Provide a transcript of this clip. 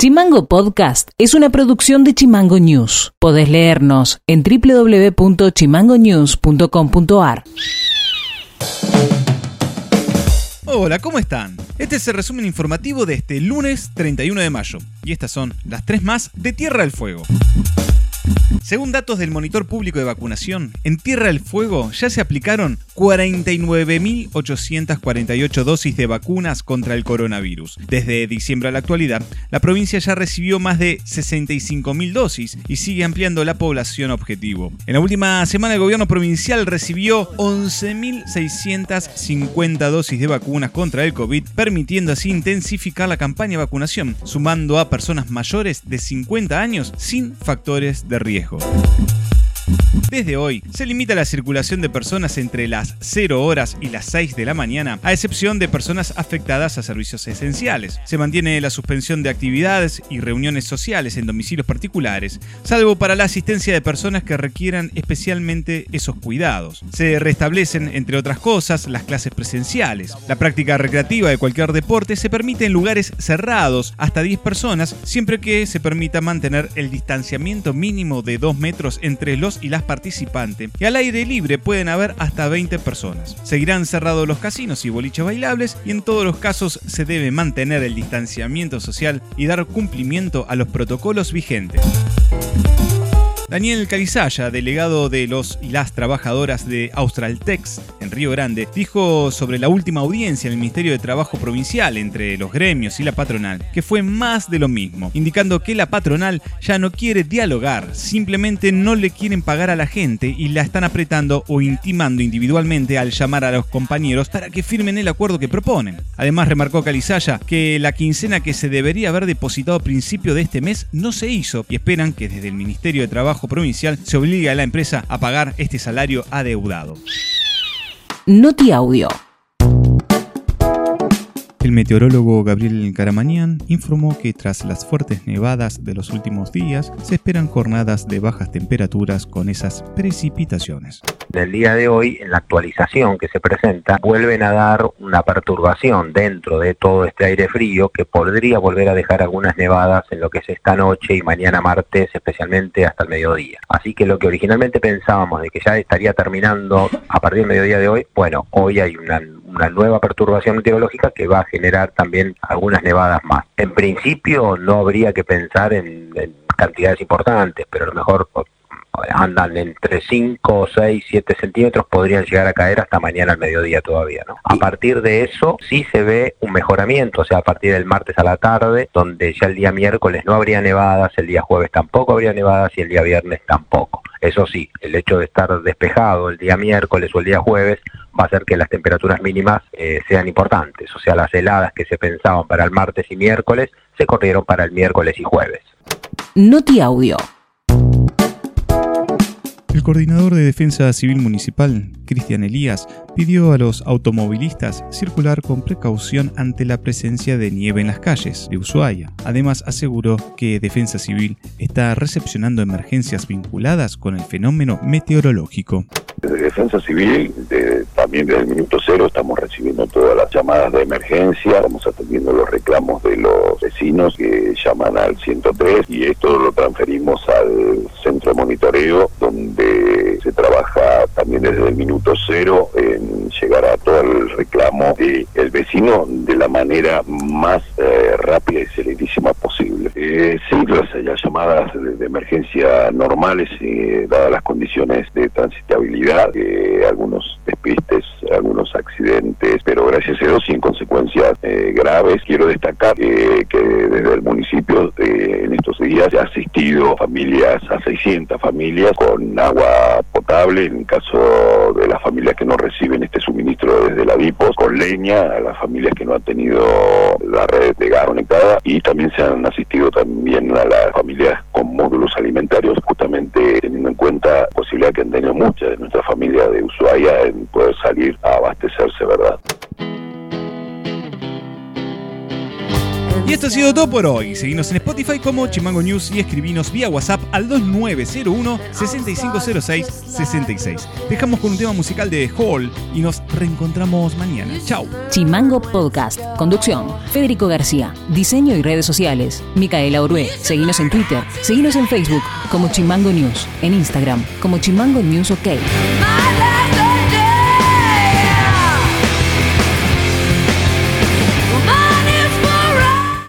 Chimango Podcast es una producción de Chimango News. Podés leernos en www.chimangonews.com.ar. Hola, ¿cómo están? Este es el resumen informativo de este lunes 31 de mayo. Y estas son las tres más de Tierra del Fuego. Según datos del Monitor Público de Vacunación, en Tierra del Fuego ya se aplicaron 49.848 dosis de vacunas contra el coronavirus. Desde diciembre a la actualidad, la provincia ya recibió más de 65.000 dosis y sigue ampliando la población objetivo. En la última semana el gobierno provincial recibió 11.650 dosis de vacunas contra el COVID, permitiendo así intensificar la campaña de vacunación, sumando a personas mayores de 50 años sin factores de riesgo. Desde hoy se limita la circulación de personas entre las 0 horas y las 6 de la mañana, a excepción de personas afectadas a servicios esenciales. Se mantiene la suspensión de actividades y reuniones sociales en domicilios particulares, salvo para la asistencia de personas que requieran especialmente esos cuidados. Se restablecen, entre otras cosas, las clases presenciales. La práctica recreativa de cualquier deporte se permite en lugares cerrados hasta 10 personas, siempre que se permita mantener el distanciamiento mínimo de 2 metros entre los y las participantes, y al aire libre pueden haber hasta 20 personas. Seguirán cerrados los casinos y boliches bailables y en todos los casos se debe mantener el distanciamiento social y dar cumplimiento a los protocolos vigentes. Daniel Carizaya, delegado de los y las trabajadoras de Australtex en Río Grande, dijo sobre la última audiencia en el Ministerio de Trabajo Provincial entre los gremios y la patronal que fue más de lo mismo, indicando que la patronal ya no quiere dialogar, simplemente no le quieren pagar a la gente y la están apretando o intimando individualmente al llamar a los compañeros para que firmen el acuerdo que proponen. Además, remarcó Calizaya que la quincena que se debería haber depositado a principio de este mes no se hizo y esperan que desde el Ministerio de Trabajo Provincial se obliga a la empresa a pagar este salario adeudado. Noti Audio. El meteorólogo Gabriel Caramañán informó que tras las fuertes nevadas de los últimos días se esperan jornadas de bajas temperaturas con esas precipitaciones. Del día de hoy, en la actualización que se presenta, vuelven a dar una perturbación dentro de todo este aire frío que podría volver a dejar algunas nevadas en lo que es esta noche y mañana martes, especialmente hasta el mediodía. Así que lo que originalmente pensábamos de que ya estaría terminando a partir del mediodía de hoy, bueno, hoy hay una nueva perturbación meteorológica que va a generar también algunas nevadas más. En principio no habría que pensar en, cantidades importantes, pero a lo mejor andan entre 5, 6, 7 centímetros, podrían llegar a caer hasta mañana al mediodía todavía. ¿no? A partir de eso sí se ve un mejoramiento, o sea, a partir del martes a la tarde, donde ya el día miércoles no habría nevadas, el día jueves tampoco habría nevadas y el día viernes tampoco. Eso sí, el hecho de estar despejado el día miércoles o el día jueves va a hacer que las temperaturas mínimas eh, sean importantes. O sea, las heladas que se pensaban para el martes y miércoles se corrieron para el miércoles y jueves. Noti Audio. El coordinador de Defensa Civil Municipal, Cristian Elías, pidió a los automovilistas circular con precaución ante la presencia de nieve en las calles de Ushuaia. Además, aseguró que Defensa Civil está recepcionando emergencias vinculadas con el fenómeno meteorológico. Desde Defensa Civil, también desde el minuto cero, estamos recibiendo todas las llamadas de emergencia, estamos atendiendo los reclamos de los vecinos que llaman al 103 y esto lo transferimos al centro de monitoreo donde se trabaja también desde el minuto cero en llegar a todo el reclamo del vecino de la manera más eh, rápida y celerísima posible. Eh, sí, las, llamadas de, emergencia normales, eh, dadas las condiciones de transitabilidad eh, algunos despistes, algunos accidentes, pero gracias a Dios sin consecuencias eh, graves. Quiero destacar que desde el municipio eh, estos días ha asistido familias, a 600 familias con agua potable, en caso de las familias que no reciben este suministro desde la DIPOS, con leña, a las familias que no han tenido la red de gas conectada y también se han asistido también a las familias con módulos alimentarios, justamente teniendo en cuenta la posibilidad que han tenido muchas de nuestras familia de Ushuaia en poder salir a abastecerse, ¿verdad? Y esto ha sido todo por hoy. Seguimos en Spotify como Chimango News y escribinos vía WhatsApp al 2901-6506-66. Dejamos con un tema musical de Hall y nos reencontramos mañana. Chao. Chimango Podcast. Conducción. Federico García. Diseño y redes sociales. Micaela Orué. Seguinos en Twitter. Seguinos en Facebook como Chimango News. En Instagram como Chimango News OK.